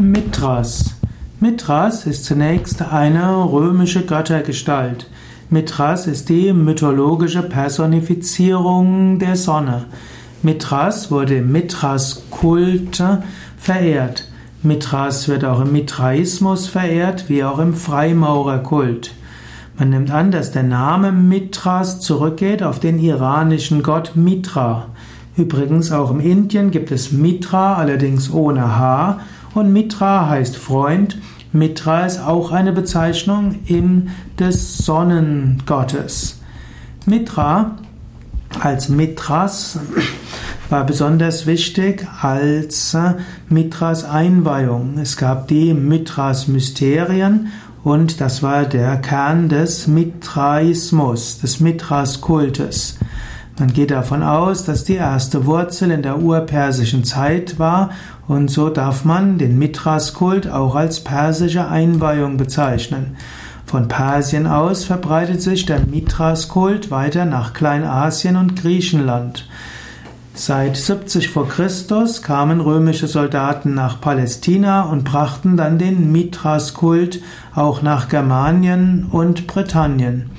Mithras. Mithras ist zunächst eine römische Göttergestalt. Mithras ist die mythologische Personifizierung der Sonne. Mithras wurde im Mithras-Kult verehrt. Mithras wird auch im Mithraismus verehrt, wie auch im Freimaurerkult. Man nimmt an, dass der Name Mithras zurückgeht auf den iranischen Gott Mitra. Übrigens auch im Indien gibt es Mitra, allerdings ohne H, und Mitra heißt Freund. Mitra ist auch eine Bezeichnung in des Sonnengottes. Mitra als Mithras war besonders wichtig als Mithras Einweihung. Es gab die Mithras Mysterien und das war der Kern des Mithraismus, des Mithras Kultes. Man geht davon aus, dass die erste Wurzel in der urpersischen Zeit war und so darf man den Mithras-Kult auch als persische Einweihung bezeichnen. Von Persien aus verbreitet sich der Mithras-Kult weiter nach Kleinasien und Griechenland. Seit 70 vor Christus kamen römische Soldaten nach Palästina und brachten dann den Mithras-Kult auch nach Germanien und Britannien.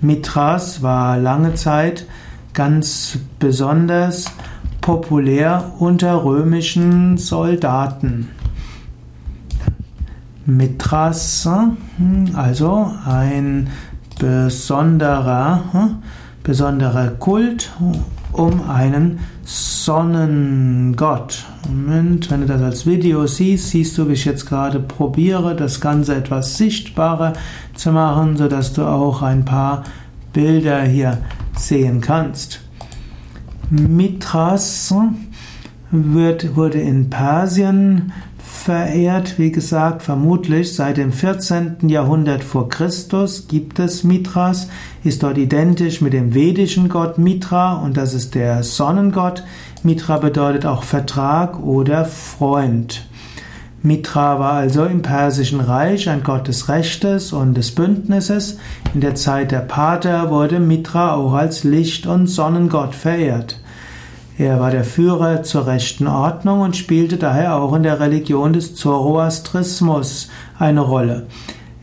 Mithras war lange Zeit ganz besonders populär unter römischen Soldaten. Mithras, also ein besonderer, besonderer Kult um einen Sonnengott. Moment, wenn du das als Video siehst, siehst du, wie ich jetzt gerade probiere, das Ganze etwas sichtbarer zu machen, sodass du auch ein paar Bilder hier sehen kannst. Mithras wird, wurde in Persien verehrt, wie gesagt, vermutlich seit dem 14. Jahrhundert vor Christus gibt es Mithras, ist dort identisch mit dem vedischen Gott Mitra und das ist der Sonnengott. Mitra bedeutet auch Vertrag oder Freund. Mitra war also im Persischen Reich ein Gott des Rechtes und des Bündnisses. In der Zeit der Pater wurde Mitra auch als Licht- und Sonnengott verehrt. Er war der Führer zur rechten Ordnung und spielte daher auch in der Religion des Zoroastrismus eine Rolle.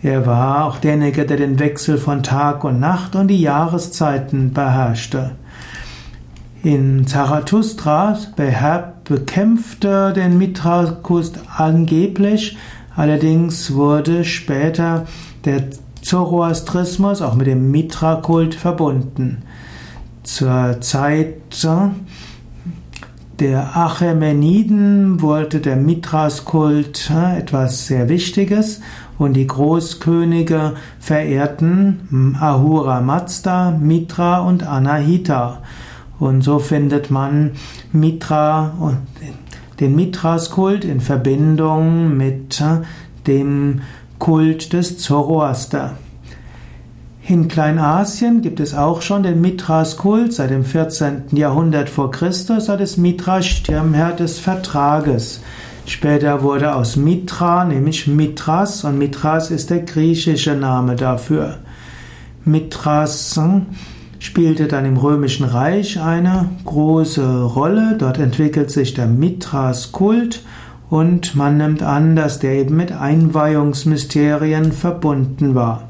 Er war auch derjenige, der den Wechsel von Tag und Nacht und die Jahreszeiten beherrschte. In Zarathustra bekämpfte den Mitrakus angeblich, allerdings wurde später der Zoroastrismus auch mit dem Mitra-Kult verbunden. Zur Zeit der Achämeniden wurde der Mithras-Kult etwas sehr Wichtiges und die Großkönige verehrten Ahura Mazda, Mitra und Anahita. Und so findet man Mitra und den Mithras-Kult in Verbindung mit dem Kult des Zoroaster. In Kleinasien gibt es auch schon den Mithras-Kult seit dem 14. Jahrhundert vor Christus, als Mithras Stirnherr des Vertrages. Später wurde aus Mitra nämlich Mithras und Mithras ist der griechische Name dafür. Mithras spielte dann im Römischen Reich eine große Rolle. Dort entwickelt sich der Mithras-Kult und man nimmt an, dass der eben mit Einweihungsmysterien verbunden war.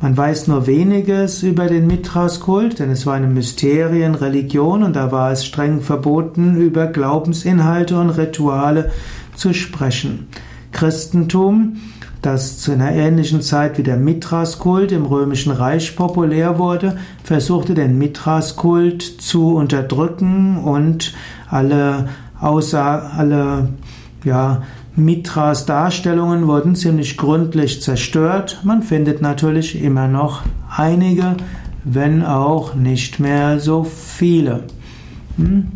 Man weiß nur weniges über den Mithras-Kult, denn es war eine Mysterienreligion und da war es streng verboten, über Glaubensinhalte und Rituale zu sprechen. Christentum das zu einer ähnlichen Zeit wie der Mithras-Kult im Römischen Reich populär wurde, versuchte den Mithras-Kult zu unterdrücken und alle außer alle ja, Mithras Darstellungen wurden ziemlich gründlich zerstört. Man findet natürlich immer noch einige, wenn auch nicht mehr so viele. Hm?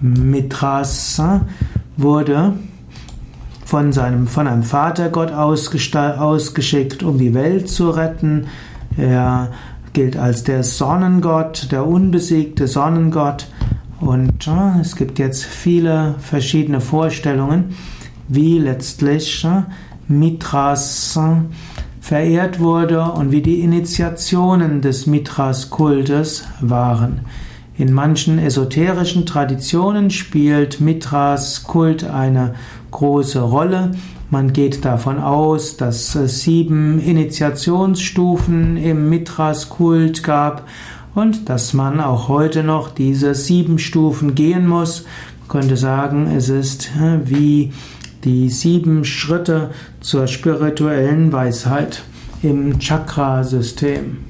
Mithras wurde von, seinem, von einem Vatergott ausgeschickt, um die Welt zu retten. Er gilt als der Sonnengott, der unbesiegte Sonnengott. Und äh, es gibt jetzt viele verschiedene Vorstellungen, wie letztlich äh, Mithras äh, verehrt wurde und wie die Initiationen des Mithras-Kultes waren. In manchen esoterischen Traditionen spielt Mitras Kult eine große Rolle. Man geht davon aus, dass es sieben Initiationsstufen im Mitras-Kult gab und dass man auch heute noch diese sieben Stufen gehen muss. Man könnte sagen, es ist äh, wie die sieben Schritte zur spirituellen Weisheit im Chakrasystem.